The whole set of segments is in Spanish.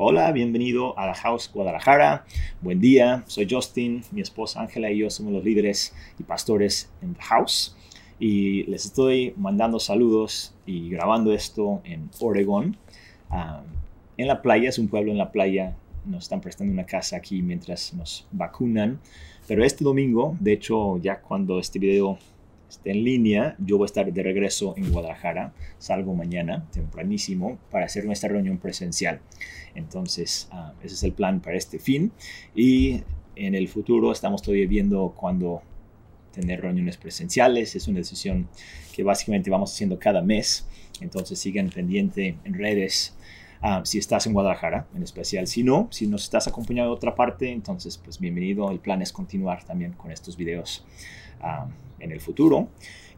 Hola, bienvenido a la House Guadalajara. Buen día, soy Justin, mi esposa Ángela y yo somos los líderes y pastores en The House. Y les estoy mandando saludos y grabando esto en Oregon. Ah, en la playa, es un pueblo en la playa. Nos están prestando una casa aquí mientras nos vacunan. Pero este domingo, de hecho, ya cuando este video esté en línea, yo voy a estar de regreso en Guadalajara. Salgo mañana, tempranísimo, para hacer nuestra reunión presencial. Entonces, ah, ese es el plan para este fin. Y en el futuro estamos todavía viendo cuándo tener reuniones presenciales. Es una decisión que básicamente vamos haciendo cada mes. Entonces sigan pendiente en redes ah, si estás en Guadalajara en especial. Si no, si nos estás acompañando de otra parte, entonces pues bienvenido. El plan es continuar también con estos videos en el futuro.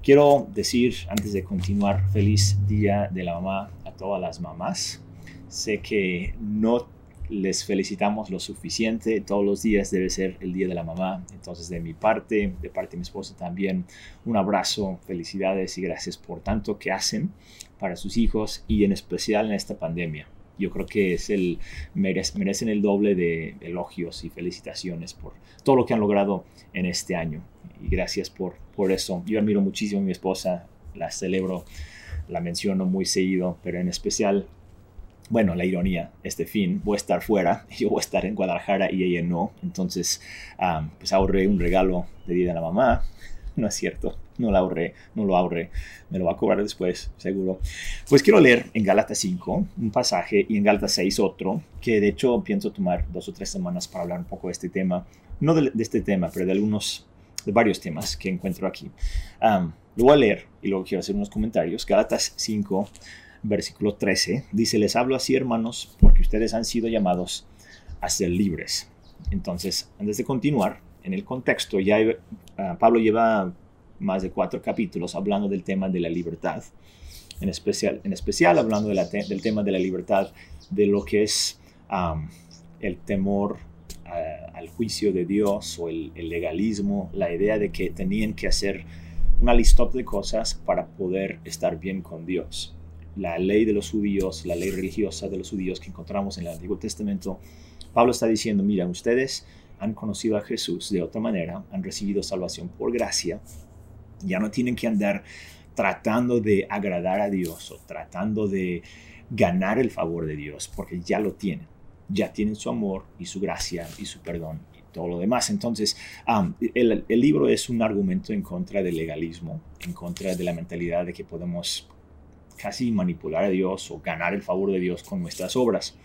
Quiero decir antes de continuar, feliz día de la mamá a todas las mamás. Sé que no les felicitamos lo suficiente. Todos los días debe ser el Día de la Mamá. Entonces, de mi parte, de parte de mi esposa también, un abrazo, felicidades y gracias por tanto que hacen para sus hijos y en especial en esta pandemia. Yo creo que es el, merecen el doble de elogios y felicitaciones por todo lo que han logrado en este año. Y gracias por, por eso. Yo admiro muchísimo a mi esposa, la celebro, la menciono muy seguido, pero en especial bueno, la ironía, este fin, voy a estar fuera, yo voy a estar en Guadalajara y ella no, entonces pues ahorré un regalo de Día de la Mamá, no es cierto, no lo ahorré, no lo ahorré, me lo va a cobrar después, seguro. Pues quiero leer en Gálatas 5 un pasaje y en Gálatas 6 otro, que de hecho pienso tomar dos o tres semanas para hablar un poco de este tema, no de, este tema, pero de algunos, de varios temas que encuentro aquí. lo voy a leer y luego quiero hacer unos comentarios. Gálatas 5, versículo 13, dice, les hablo así hermanos, porque ustedes han sido llamados a ser libres. Entonces, antes de continuar, en el contexto, ya ah, Pablo lleva más de cuatro capítulos hablando del tema de la libertad, en especial, en especial hablando del tema de la libertad, de lo que es el temor ah, al juicio de Dios o el, el, legalismo, la idea de que tenían que hacer una lista de cosas para poder estar bien con Dios. La ley de los judíos, la ley religiosa de los judíos que encontramos en el Antiguo Testamento, Pablo está diciendo, mira, ustedes han conocido a Jesús de otra manera, han recibido salvación por gracia, ya no tienen que andar tratando de agradar a Dios o tratando de ganar el favor de Dios, porque ya lo tienen, ya tienen su amor y su gracia y su perdón y todo lo demás. Entonces, el, el libro es un argumento en contra del legalismo, en contra de la mentalidad de que podemos casi manipular a Dios o ganar el favor de Dios con nuestras obras.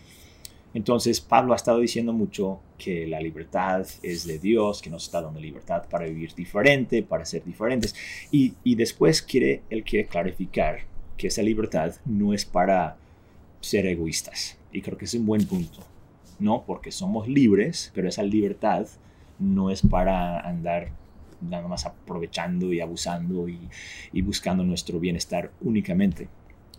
Entonces Pablo ha estado diciendo mucho que la libertad es de Dios, que nos está dando libertad para vivir diferente, para ser diferentes. Y, después quiere, él quiere clarificar que esa libertad no es para ser egoístas. Y creo que es un buen punto, ¿no? Porque somos libres, pero esa libertad no es para andar nada más aprovechando y abusando y, y buscando nuestro bienestar únicamente.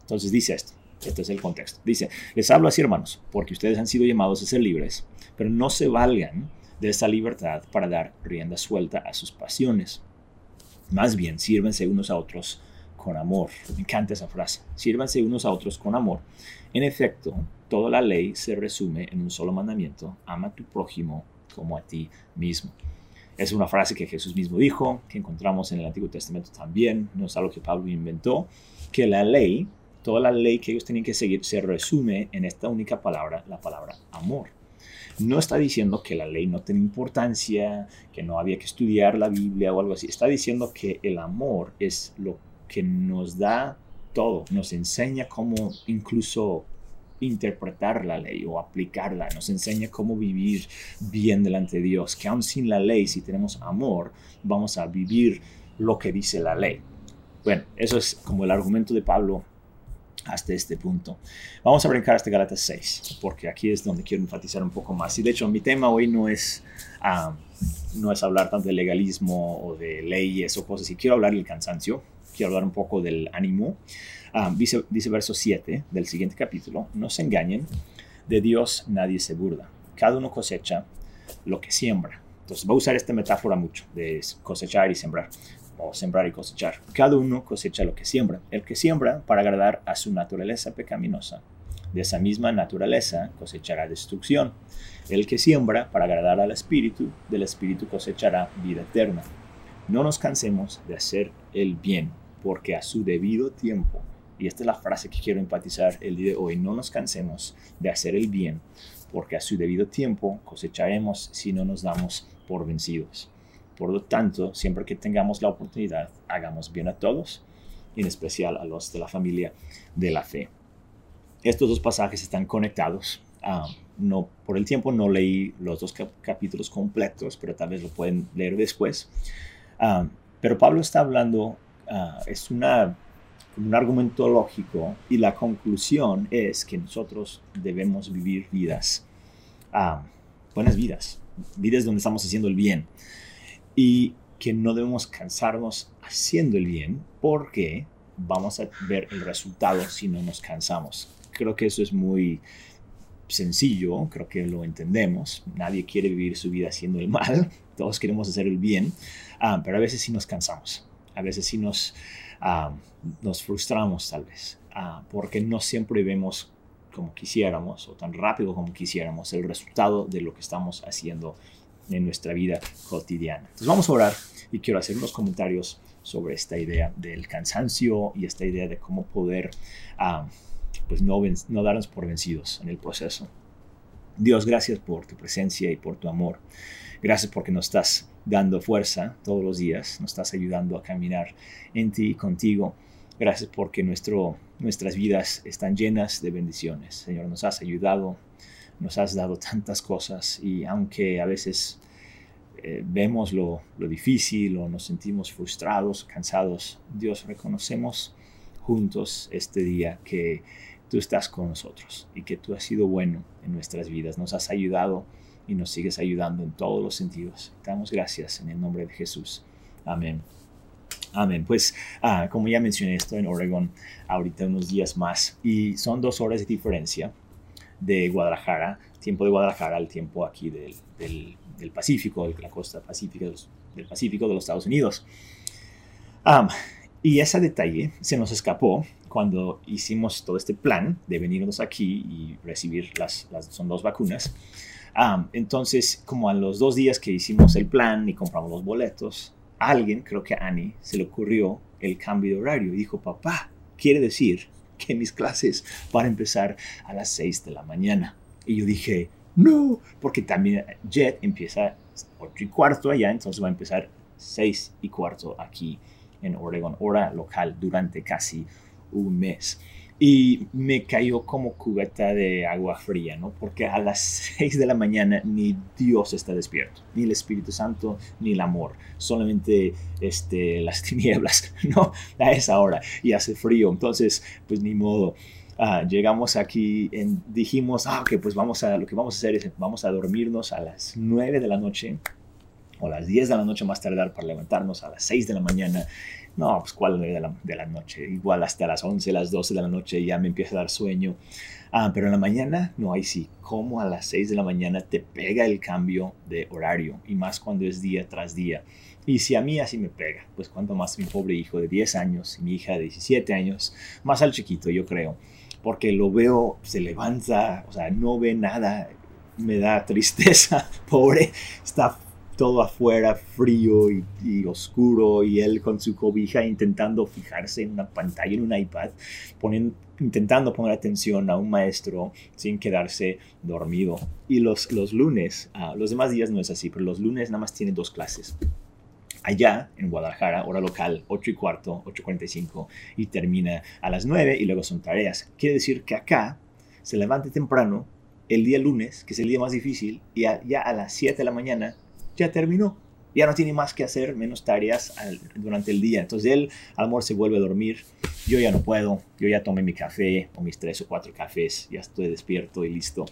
Entonces dice esto, este es el contexto. Dice, les hablo así hermanos, porque ustedes han sido llamados a ser libres, pero no se valgan de esa libertad para dar rienda suelta a sus pasiones. Más bien, sírvense unos a otros con amor. Me encanta esa frase. Sírvanse unos a otros con amor. En efecto, toda la ley se resume en un solo mandamiento. Ama a tu prójimo como a ti mismo. Es una frase que Jesús mismo dijo, que encontramos en el Antiguo Testamento también. No es algo que Pablo inventó. Que la ley toda la ley que ellos tenían que seguir se resume en esta única palabra, la palabra amor. No está diciendo que la ley no tiene importancia, que no había que estudiar la Biblia o algo así. Está diciendo que el amor es lo que nos da todo, nos enseña cómo incluso interpretar la ley o aplicarla, nos enseña cómo vivir bien delante de Dios, que aún sin la ley, si tenemos amor, vamos a vivir lo que dice la ley. Bueno, eso es como el argumento de Pablo hasta este punto. Vamos a brincar hasta Galatas 6, porque aquí es donde quiero enfatizar un poco más. Y de hecho, mi tema hoy no es, ah, no es hablar tanto de legalismo o de leyes o cosas así. Quiero hablar del cansancio, quiero hablar un poco del ánimo. Ah, dice, dice verso 7 del siguiente capítulo, no se engañen, de Dios nadie se burda. Cada uno cosecha lo que siembra. Entonces, voy a usar esta metáfora mucho de cosechar y sembrar o sembrar y cosechar. Cada uno cosecha lo que siembra. El que siembra para agradar a su naturaleza pecaminosa, de esa misma naturaleza cosechará destrucción. El que siembra para agradar al Espíritu, del Espíritu cosechará vida eterna. No nos cansemos de hacer el bien, porque a su debido tiempo, y esta es la frase que quiero empatizar el día de hoy, no nos cansemos de hacer el bien, porque a su debido tiempo cosecharemos si no nos damos por vencidos. Por lo tanto, siempre que tengamos la oportunidad, hagamos bien a todos, en especial a los de la familia de la fe. Estos dos pasajes están conectados. Ah, no, por el tiempo no leí los dos capítulos completos, pero tal vez lo pueden leer después. Ah, pero Pablo está hablando, ah, es una, un argumento lógico y la conclusión es que nosotros debemos vivir vidas, buenas vidas, vidas donde estamos haciendo el bien y que no debemos cansarnos haciendo el bien porque vamos a ver el resultado si no nos cansamos. Creo que eso es muy sencillo, creo que lo entendemos. Nadie quiere vivir su vida haciendo el mal, todos queremos hacer el bien, ah, pero a veces sí nos cansamos, a veces sí nos, ah, nos frustramos tal vez, ah, porque no siempre vemos como quisiéramos o tan rápido como quisiéramos el resultado de lo que estamos haciendo en nuestra vida cotidiana. Entonces vamos a orar y quiero hacer unos comentarios sobre esta idea del cansancio y esta idea de cómo poder pues no, no darnos por vencidos en el proceso. Dios, gracias por tu presencia y por tu amor. Gracias porque nos estás dando fuerza todos los días, nos estás ayudando a caminar en ti y contigo. Gracias porque nuestro, nuestras vidas están llenas de bendiciones. Señor, nos has ayudado, nos has dado tantas cosas y aunque a veces eh, vemos lo, lo difícil o nos sentimos frustrados, cansados, Dios, reconocemos juntos este día que tú estás con nosotros y que tú has sido bueno en nuestras vidas, nos has ayudado y nos sigues ayudando en todos los sentidos. Damos gracias en el nombre de Jesús. Amén. Amén. Pues ah, como ya mencioné, estoy en Oregon ahorita unos días más y son dos horas de diferencia de Guadalajara, tiempo de Guadalajara al tiempo aquí del, del, Pacífico, de la costa pacífica del Pacífico de los Estados Unidos. y ese detalle se nos escapó cuando hicimos todo este plan de venirnos aquí y recibir las, las son dos vacunas. entonces, como a los dos días que hicimos el plan y compramos los boletos, alguien, creo que Annie, se le ocurrió el cambio de horario y dijo, papá, quiere decir que mis clases van a empezar a las 6 de la mañana. Y yo dije, no, porque también Jet empieza 8 y cuarto allá, entonces va a empezar 6 y cuarto aquí en Oregon, hora local, durante casi un mes. Y me cayó como cubeta de agua fría, ¿no? Porque a las 6 de la mañana ni Dios está despierto, ni el Espíritu Santo, ni el amor, solamente este, las tinieblas, ¿no? A esa hora y hace frío, entonces, pues ni modo. Ah, llegamos aquí, en, dijimos, ah, ok, pues vamos a, lo que vamos a hacer es, vamos a dormirnos a las 9 de la noche o las 10 de la noche más tardar para levantarnos a las 6 de la mañana no, pues cuál de la, de la noche. Igual hasta las 11, las 12 de la noche ya me empieza a dar sueño. Ah, pero en la mañana, no, hay sí, como a las 6 de la mañana te pega el cambio de horario y más cuando es día tras día. Y si a mí así me pega, pues cuanto más mi pobre hijo de 10 años y mi hija de 17 años, más al chiquito yo creo, porque lo veo, se levanta, o sea, no ve nada, me da tristeza, pobre, está todo afuera frío y, oscuro y él con su cobija intentando fijarse en una pantalla, en un iPad, intentando poner atención a un maestro sin quedarse dormido. Y los, los lunes, ah, los demás días no es así, pero los lunes nada más tiene dos clases. Allá en Guadalajara, hora local, 8 y cuarto, 8.45 y termina a las 9 y luego son tareas. Quiere decir que acá se levante temprano el día lunes, que es el día más difícil, y ya a las 7 de la mañana ya terminó. Ya no tiene más que hacer, menos tareas durante el día. Entonces él al amor se vuelve a dormir. Yo ya no puedo. Yo ya tomé mi café o mis tres o cuatro cafés. Ya estoy despierto y listo.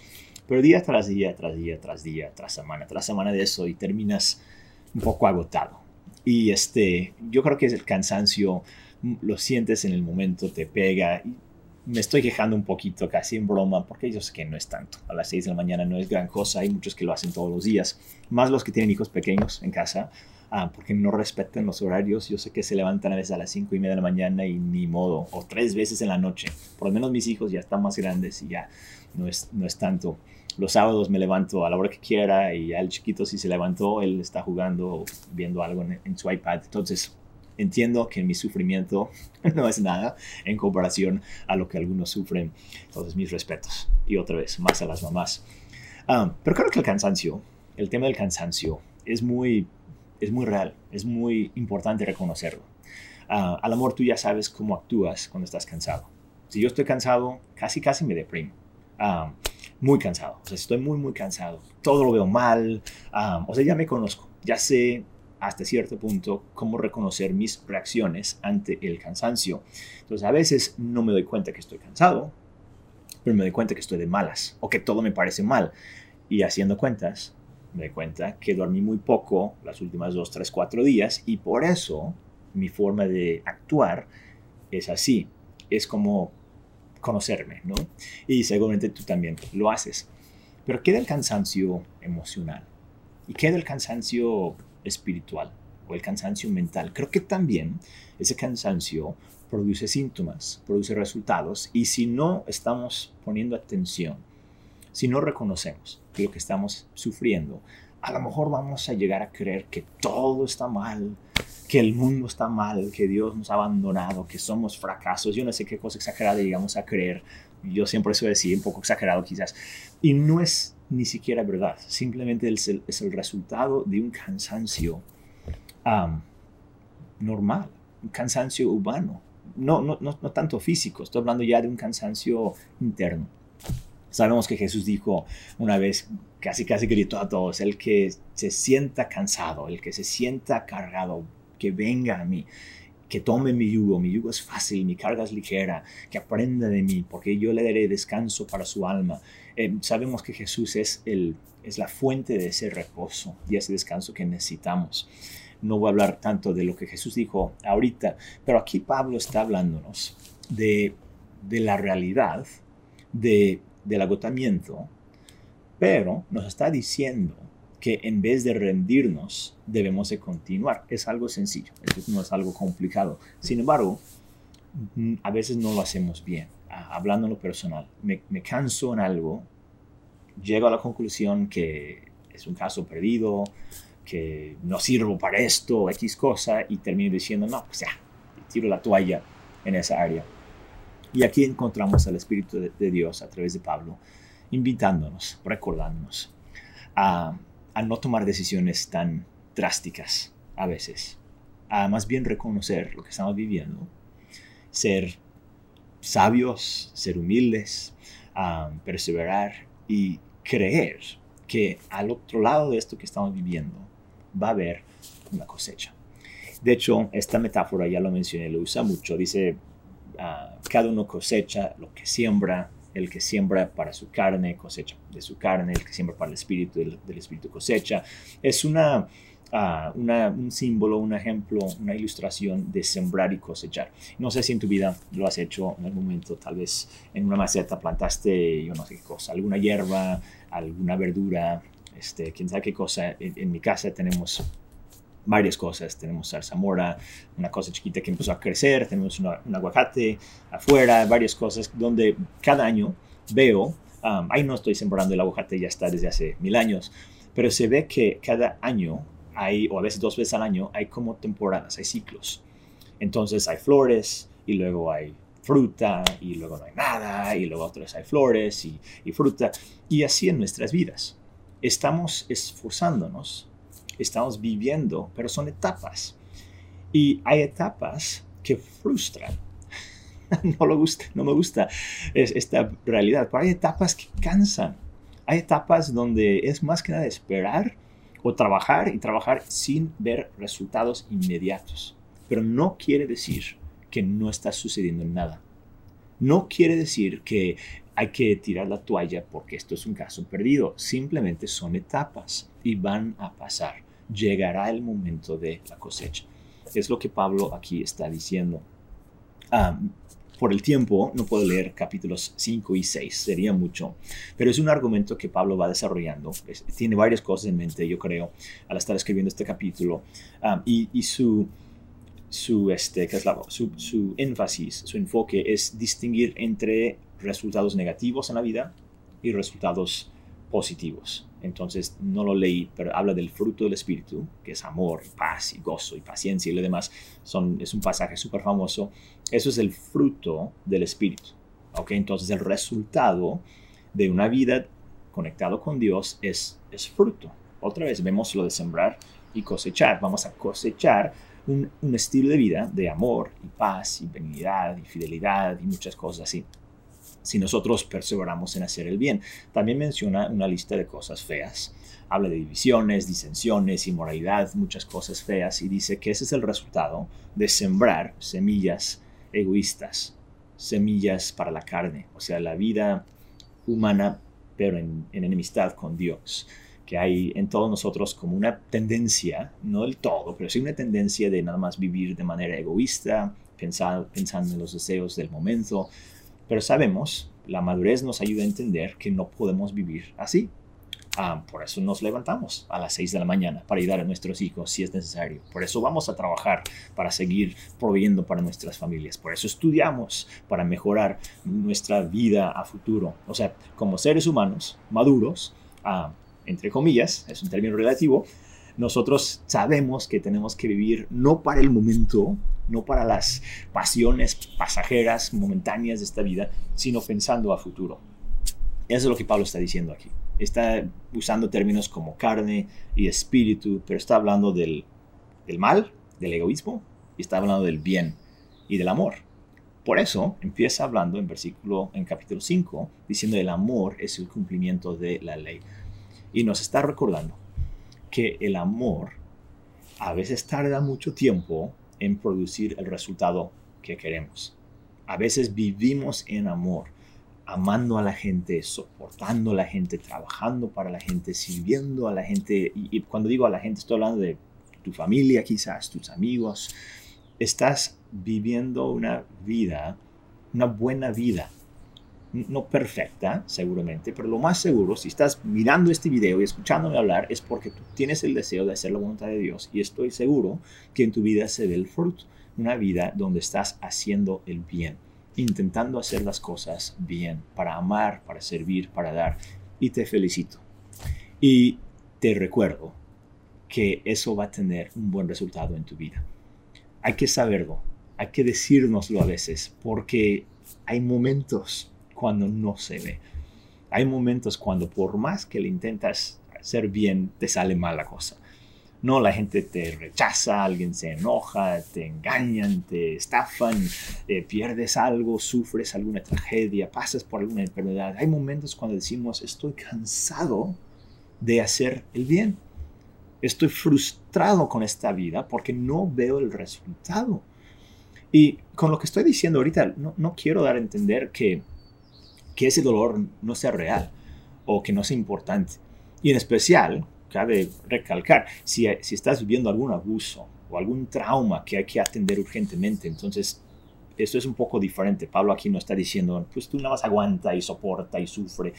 Pero día tras día, tras día, tras día, tras semana, tras semana de eso y terminas un poco agotado. Y este, yo creo que es el cansancio, lo sientes en el momento, te pega me estoy quejando un poquito, casi en broma, porque yo sé que no es tanto. A las 6 de la mañana no es gran cosa, hay muchos que lo hacen todos los días, más los que tienen hijos pequeños en casa. ah, porque no respetan los horarios. Yo sé que se levantan a veces a las 5 y media de la mañana y ni modo, o tres veces en la noche. Por lo menos mis hijos ya están más grandes y ya no es, no es tanto. Los sábados me levanto a la hora que quiera y ya el chiquito si se levantó, él está jugando o viendo algo en, en su iPad. Entonces, entiendo que mi sufrimiento no es nada en comparación a lo que algunos sufren. Entonces, mis respetos. Y otra vez, más a las mamás. Ah, pero creo que el cansancio, el tema del cansancio, es muy, es muy real, es muy importante reconocerlo. Uh, al amor tú ya sabes cómo actúas cuando estás cansado. Si yo estoy cansado, casi casi me deprimo. Ah, muy cansado, o sea, estoy muy, muy cansado. Todo lo veo mal, o sea, ya me conozco, ya sé hasta cierto punto cómo reconocer mis reacciones ante el cansancio. Entonces, a veces no me doy cuenta que estoy cansado, pero me doy cuenta que estoy de malas o que todo me parece mal. Y haciendo cuentas, me doy cuenta que dormí muy poco las últimas dos, tres, cuatro días y por eso mi forma de actuar es así. Es como conocerme, ¿no? Y seguramente tú también lo haces. Pero queda el cansancio emocional y queda el cansancio espiritual o el cansancio mental. Creo que también ese cansancio produce síntomas, produce resultados y si no estamos poniendo atención, si no reconocemos lo que estamos sufriendo, a lo mejor vamos a llegar a creer que todo está mal, que el mundo está mal, que Dios nos ha abandonado, que somos fracasos. Yo no sé qué cosa exagerada llegamos a creer. Yo siempre eso decir, un poco exagerado quizás. Y no es ni siquiera verdad. Simplemente es el, es el resultado de un cansancio normal, un cansancio humano no, no, no, no tanto físico, estoy hablando ya de un cansancio interno. Sabemos que Jesús dijo una vez, casi casi gritó a todos, el que se sienta cansado, el que se sienta cargado, que venga a mí, que tome mi yugo, mi yugo es fácil, mi carga es ligera, que aprenda de mí, porque yo le daré descanso para su alma. Eh, sabemos que Jesús es, el, es la fuente de ese reposo y ese descanso que necesitamos no voy a hablar tanto de lo que Jesús dijo ahorita, pero aquí Pablo está hablándonos de, la realidad de, del agotamiento, pero nos está diciendo que en vez de rendirnos, debemos de continuar. Es algo sencillo, no es algo complicado. Sin embargo, mm, a veces no lo hacemos bien. Hablando en lo personal, me, me canso en algo, llego a la conclusión que es un caso perdido, que no sirvo para esto, X cosa, y termino diciendo, no, pues ya, tiro la toalla en esa área. Y aquí encontramos al Espíritu de, Dios a través de Pablo, invitándonos, recordándonos a, a no tomar decisiones tan drásticas a veces, a más bien reconocer lo que estamos viviendo, ser sabios, ser humildes, perseverar y creer que al otro lado de esto que estamos viviendo va a haber una cosecha. De hecho, esta metáfora ya lo mencioné, lo usa mucho. Dice, ah, cada uno cosecha lo que siembra, el que siembra para su carne, cosecha de su carne, el que siembra para el espíritu, del, espíritu cosecha. Es una, ah, una, un símbolo, un ejemplo, una ilustración de sembrar y cosechar. No sé si en tu vida lo has hecho en algún momento, tal vez en una maceta plantaste, yo no sé qué cosa, alguna hierba, alguna verdura, este, quién sabe qué cosa. En, mi casa tenemos varias cosas. Tenemos zarzamora, una cosa chiquita que empezó a crecer, tenemos un aguacate afuera, varias cosas donde cada año veo, um, ahí no estoy sembrando el aguacate, ya está desde hace mil años, pero se ve que cada año hay, o a veces dos veces al año, hay como temporadas, hay ciclos. Entonces hay flores y luego hay fruta y luego no hay nada y luego otras hay flores y, y fruta y así en nuestras vidas estamos esforzándonos, estamos viviendo, pero son etapas. Y hay etapas que frustran. no, lo gusta, no me gusta esta realidad, pero hay etapas que cansan. Hay etapas donde es más que nada esperar o trabajar y trabajar sin ver resultados inmediatos. Pero no quiere decir que no está sucediendo nada. No quiere decir que hay que tirar la toalla porque esto es un caso perdido. Simplemente son etapas y van a pasar. Llegará el momento de la cosecha. Es lo que Pablo aquí está diciendo. por el tiempo no puedo leer capítulos 5 y 6, sería mucho, pero es un argumento que Pablo va desarrollando. tiene varias cosas en mente, yo creo, al estar escribiendo este capítulo. Y, su, su, este, ¿qué es su, su énfasis, su enfoque es distinguir entre resultados negativos en la vida y resultados positivos. Entonces no lo leí, pero habla del fruto del Espíritu, que es amor, paz y gozo y paciencia y lo demás. Son, es un pasaje súper famoso. Eso es el fruto del Espíritu. ¿ok? Entonces el resultado de una vida conectado con Dios es, es fruto. Otra vez vemos lo de sembrar y cosechar. Vamos a cosechar un, un estilo de vida de amor y paz y benignidad y fidelidad y muchas cosas así si nosotros perseveramos en hacer el bien. También menciona una lista de cosas feas. Habla de divisiones, disensiones, inmoralidad, muchas cosas feas y dice que ese es el resultado de sembrar semillas egoístas, semillas para la carne, o sea, la vida humana pero en, enemistad con Dios que hay en todos nosotros como una tendencia, no del todo, pero sí una tendencia de nada más vivir de manera egoísta, pensando en los deseos del momento, pero sabemos, la madurez nos ayuda a entender que no podemos vivir así. Ah, por eso nos levantamos a las 6 de la mañana para ayudar a nuestros hijos si es necesario. Por eso vamos a trabajar para seguir proveyendo para nuestras familias. Por eso estudiamos para mejorar nuestra vida a futuro. O sea, como seres humanos maduros, ah, entre comillas, es un término relativo, nosotros sabemos que tenemos que vivir no para el momento, no para las pasiones pasajeras, momentáneas de esta vida, sino pensando a futuro. Eso es lo que Pablo está diciendo aquí. Está usando términos como carne y espíritu, pero está hablando del, mal, del egoísmo, y está hablando del bien y del amor. Por eso empieza hablando en versículo, en capítulo 5, diciendo el amor es el cumplimiento de la ley. Y nos está recordando que el amor a veces tarda mucho tiempo en producir el resultado que queremos. A veces vivimos en amor, amando a la gente, soportando a la gente, trabajando para la gente, sirviendo a la gente. Y, cuando digo a la gente, estoy hablando de tu familia quizás, tus amigos. Estás viviendo una vida, una buena vida no perfecta, seguramente, pero lo más seguro, si estás mirando este video y escuchándome hablar, es porque tú tienes el deseo de hacer la voluntad de Dios y estoy seguro que en tu vida se ve el fruto, una vida donde estás haciendo el bien, intentando hacer las cosas bien, para amar, para servir, para dar, y te felicito. Y te recuerdo que eso va a tener un buen resultado en tu vida. Hay que saberlo, hay que decírnoslo a veces, porque hay momentos cuando no se ve. Hay momentos cuando por más que le intentas hacer bien, te sale mal la cosa. No, la gente te rechaza, alguien se enoja, te engañan, te estafan, eh, pierdes algo, sufres alguna tragedia, pasas por alguna enfermedad. Hay momentos cuando decimos, estoy cansado de hacer el bien. Estoy frustrado con esta vida porque no veo el resultado. Y con lo que estoy diciendo ahorita, no, no quiero dar a entender que que ese dolor no sea real o que no sea importante. Y en especial, cabe recalcar, si, si estás viviendo algún abuso o algún trauma que hay que atender urgentemente, entonces esto es un poco diferente. Pablo aquí no está diciendo, pues tú nada más aguanta y soporta y sufre.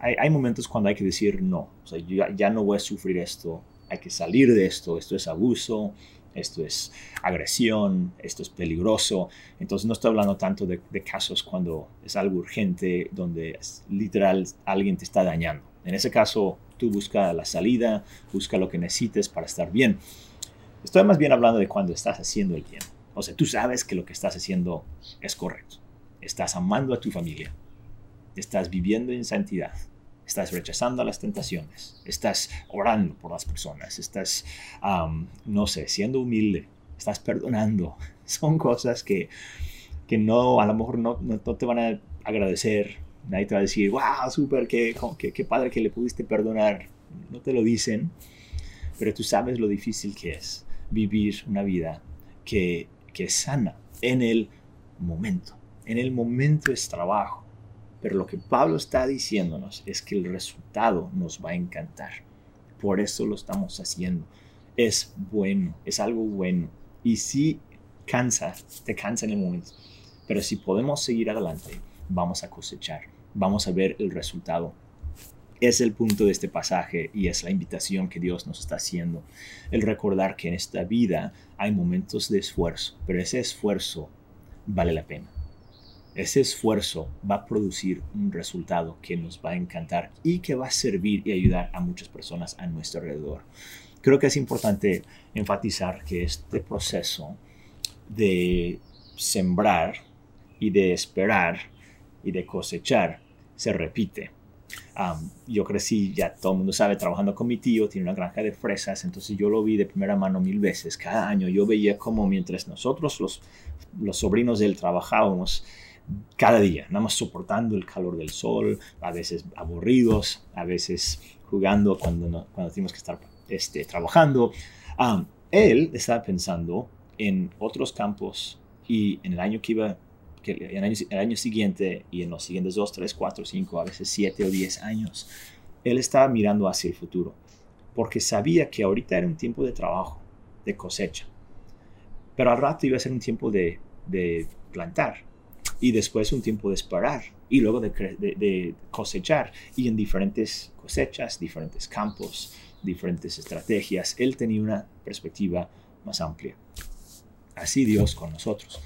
Hay, hay momentos cuando hay que decir no, o sea, yo ya no voy a sufrir esto, hay que salir de esto, esto es abuso, esto es agresión, esto es peligroso. Entonces no estoy hablando tanto de, casos cuando es algo urgente, donde literal alguien te está dañando. En ese caso, tú busca la salida, busca lo que necesites para estar bien. Estoy más bien hablando de cuando estás haciendo el bien. O sea, tú sabes que lo que estás haciendo es correcto. Estás amando a tu familia. Estás viviendo en santidad estás rechazando las tentaciones, estás orando por las personas, estás, no sé, siendo humilde, estás perdonando. Son cosas que, que no, a lo mejor no, no, te van a agradecer. Nadie te va a decir, wow, súper, qué, qué, padre que le pudiste perdonar. No te lo dicen, pero tú sabes lo difícil que es vivir una vida que, que es sana en el momento. En el momento es trabajo pero lo que Pablo está diciéndonos es que el resultado nos va a encantar. Por eso lo estamos haciendo. Es bueno, es algo bueno. Y si cansa, te cansa en el momento. Pero si podemos seguir adelante, vamos a cosechar, vamos a ver el resultado. Es el punto de este pasaje y es la invitación que Dios nos está haciendo. El recordar que en esta vida hay momentos de esfuerzo, pero ese esfuerzo vale la pena. Ese esfuerzo va a producir un resultado que nos va a encantar y que va a servir y ayudar a muchas personas a nuestro alrededor. Creo que es importante enfatizar que este proceso de sembrar y de esperar y de cosechar se repite. yo crecí, ya todo el mundo sabe, trabajando con mi tío, tiene una granja de fresas, entonces yo lo vi de primera mano mil veces. Cada año yo veía como mientras nosotros, los, los sobrinos de él, trabajábamos cada día, nada más soportando el calor del sol, a veces aburridos, a veces jugando cuando, no, cuando tenemos que estar este, trabajando. él estaba pensando en otros campos y en el año que iba, que el, año, el año siguiente y en los siguientes 2, 3, 4, 5, a veces 7 o 10 años, él estaba mirando hacia el futuro, porque sabía que ahorita era un tiempo de trabajo, de cosecha, pero al rato iba a ser un tiempo de, de plantar y después un tiempo de esperar y luego de, cosechar y en diferentes cosechas, diferentes campos, diferentes estrategias. Él tenía una perspectiva más amplia. Así Dios con nosotros.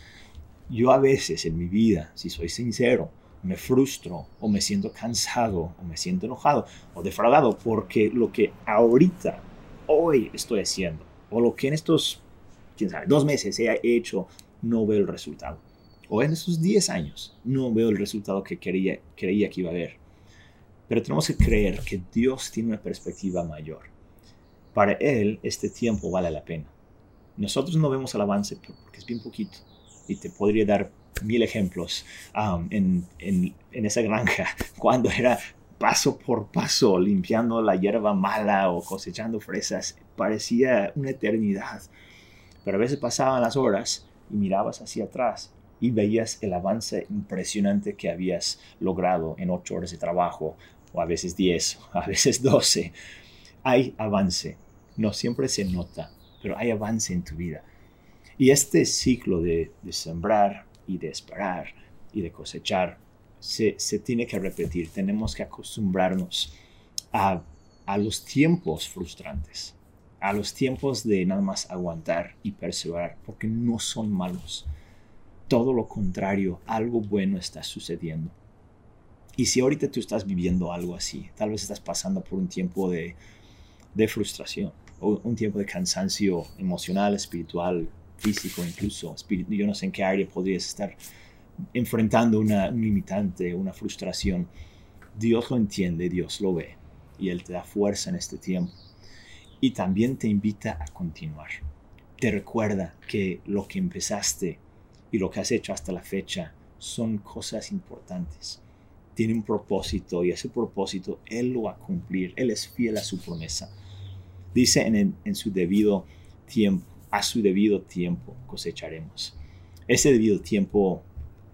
Yo a veces en mi vida, si soy sincero, me frustro o me siento cansado o me siento enojado o defraudado porque lo que ahorita, hoy estoy haciendo o lo que en estos, quién sabe, dos meses he hecho, no veo el resultado. O en estos 10 años no veo el resultado que quería, creía que iba a haber. Pero tenemos que creer que Dios tiene una perspectiva mayor. Para Él este tiempo vale la pena. Nosotros no vemos el avance porque es bien poquito. Y te podría dar mil ejemplos um, en, en esa granja, cuando era paso por paso limpiando la hierba mala o cosechando fresas. Parecía una eternidad. Pero a veces pasaban las horas y mirabas hacia atrás y veías el avance impresionante que habías logrado en ocho horas de trabajo, o a veces diez, a veces doce. Hay avance, no siempre se nota, pero hay avance en tu vida. Y este ciclo de, sembrar y de esperar y de cosechar se, tiene que repetir. Tenemos que acostumbrarnos a, a los tiempos frustrantes, a los tiempos de nada más aguantar y perseverar, porque no son malos. Todo lo contrario, algo bueno está sucediendo. Y si ahorita tú estás viviendo algo así, tal vez estás pasando por un tiempo de, de frustración, un tiempo de cansancio emocional, espiritual, físico incluso. Yo no sé en qué área podrías estar enfrentando una, un limitante, una frustración. Dios lo entiende, Dios lo ve y Él te da fuerza en este tiempo. Y también te invita a continuar. Te recuerda que lo que empezaste y lo que has hecho hasta la fecha son cosas importantes. Tiene un propósito y ese propósito Él lo va a cumplir. Él es fiel a su promesa. Dice en, su debido tiempo, a su debido tiempo cosecharemos. Ese debido tiempo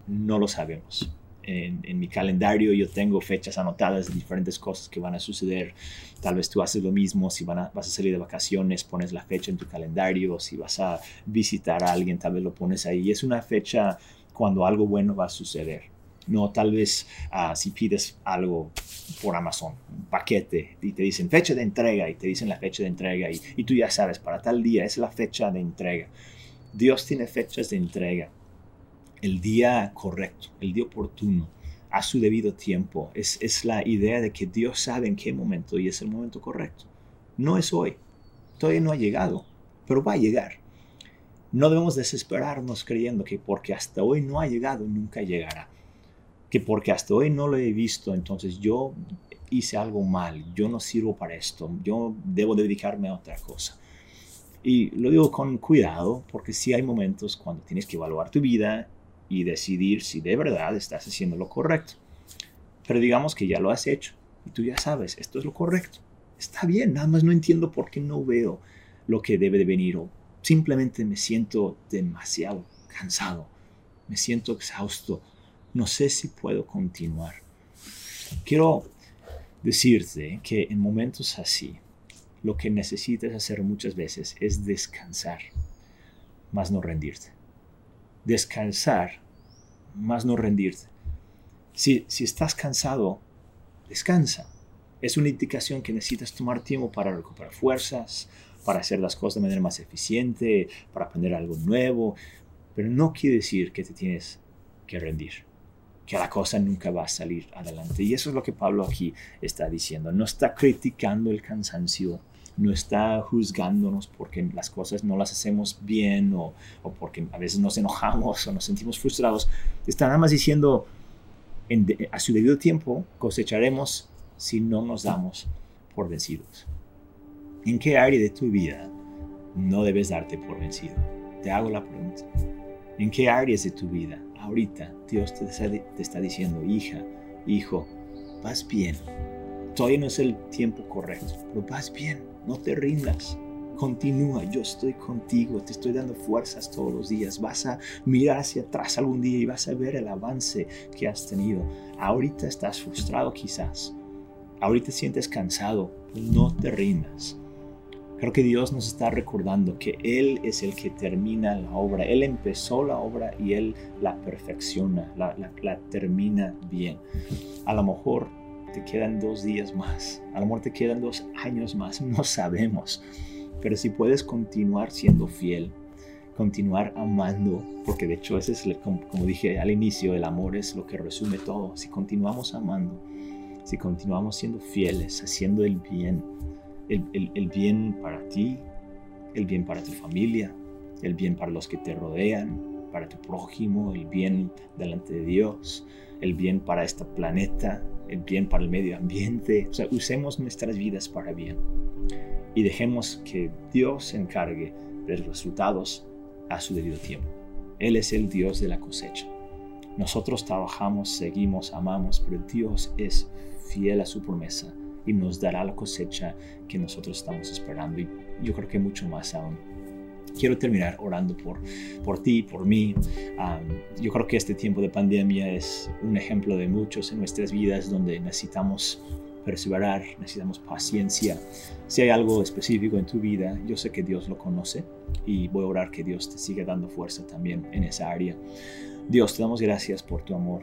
no lo sabemos. En, mi calendario yo tengo fechas anotadas de diferentes cosas que van a suceder. Tal vez tú haces lo mismo, si van vas a salir de vacaciones, pones la fecha en tu calendario, si vas a visitar a alguien, tal vez lo pones ahí. Es una fecha cuando algo bueno va a suceder. No, tal vez ah, si pides algo por Amazon, un paquete, y te dicen fecha de entrega, y te dicen la fecha de entrega, y, y tú ya sabes, para tal día es la fecha de entrega. Dios tiene fechas de entrega. El día correcto, el día oportuno, a su debido tiempo. Es, es la idea de que Dios sabe en qué momento y es el momento correcto. No es hoy. Todavía no ha llegado, pero va a llegar. No debemos desesperarnos creyendo que porque hasta hoy no ha llegado, nunca llegará que porque hasta hoy no lo he visto, entonces yo hice algo mal, yo no sirvo para esto, yo debo dedicarme a otra cosa. Y lo digo con cuidado porque sí hay momentos cuando tienes que evaluar tu vida y decidir si de verdad estás haciendo lo correcto. Pero digamos que ya lo has hecho y tú ya sabes, esto es lo correcto. Está bien, nada más no entiendo por qué no veo lo que debe de venir o simplemente me siento demasiado cansado, me siento exhausto, no sé si puedo continuar. Quiero decirte que en momentos así, lo que necesitas hacer muchas veces es descansar, más no rendirte. Descansar más no rendirte. Si, si estás cansado, descansa. Es una indicación que necesitas tomar tiempo para recuperar fuerzas, para hacer las cosas de manera más eficiente, para aprender algo nuevo, pero no quiere decir que te tienes que rendir, que la cosa nunca va a salir adelante. Y eso es lo que Pablo aquí está diciendo. No está criticando el cansancio, no está juzgándonos porque las cosas no las hacemos bien o, porque a veces nos enojamos o nos sentimos frustrados. Está nada más diciendo, a su debido tiempo cosecharemos si no nos damos por vencidos. ¿En qué área de tu vida no debes darte por vencido? Te hago la pregunta. ¿En qué áreas de tu vida ahorita Dios te te está diciendo, hija, hijo, vas bien? Todavía no es el tiempo correcto, pero vas bien, no te rindas. Continúa, yo estoy contigo, te estoy dando fuerzas todos los días. Vas a mirar hacia atrás algún día y vas a ver el avance que has tenido. Ahorita estás frustrado quizás, ahorita sientes cansado, no te rindas. Creo que Dios nos está recordando que Él es el que termina la obra. Él empezó la obra y Él la perfecciona, la, termina bien. A lo mejor te quedan dos días más, a lo te quedan dos años más, no sabemos. Pero si puedes continuar siendo fiel, continuar amando, porque de hecho ese es, como, como dije al inicio, el amor es lo que resume todo. Si continuamos amando, si continuamos siendo fieles, haciendo el bien, el, bien para ti, el bien para tu familia, el bien para los que te rodean, para tu prójimo, el bien delante de Dios, el bien para este planeta, el bien para el medio ambiente. O usemos nuestras vidas para bien y dejemos que Dios se encargue de los resultados a su debido tiempo. Él es el Dios de la cosecha. Nosotros trabajamos, seguimos, amamos, pero Dios es fiel a su promesa y nos dará la cosecha que nosotros estamos esperando. Y yo creo que mucho más aún. Quiero terminar orando por, por ti, por mí. yo creo que este tiempo de pandemia es un ejemplo de muchos en nuestras vidas donde necesitamos perseverar, necesitamos paciencia. Si hay algo específico en tu vida, yo sé que Dios lo conoce y voy a orar que Dios te siga dando fuerza también en esa área. Dios, te damos gracias por tu amor,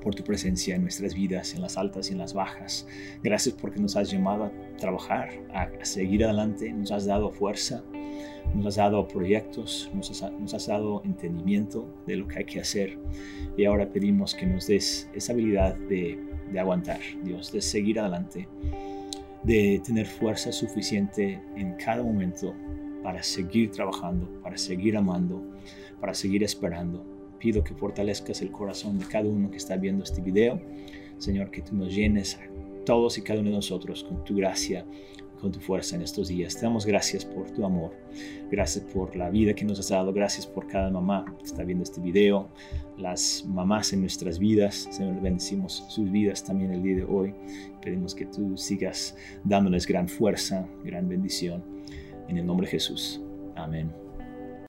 por tu presencia en nuestras vidas, en las altas y en las bajas. Gracias porque nos has llamado a trabajar, a, seguir adelante, nos has dado fuerza, nos has dado proyectos, nos has, dado entendimiento de lo que hay que hacer. Y ahora pedimos que nos des esa habilidad de, de aguantar, Dios, de seguir adelante, de tener fuerza suficiente en cada momento para seguir trabajando, para seguir amando, para seguir esperando Pido que fortalezcas el corazón de cada uno que está viendo este video. Señor, que tú nos llenes a todos y cada uno de nosotros con tu gracia, con tu fuerza en estos días. Te damos gracias por tu amor. Gracias por la vida que nos has dado. Gracias por cada mamá que está viendo este video. Las mamás en nuestras vidas. Señor, bendecimos sus vidas también el día de hoy. Pedimos que tú sigas dándoles gran fuerza, gran bendición. En el nombre de Jesús. Amén.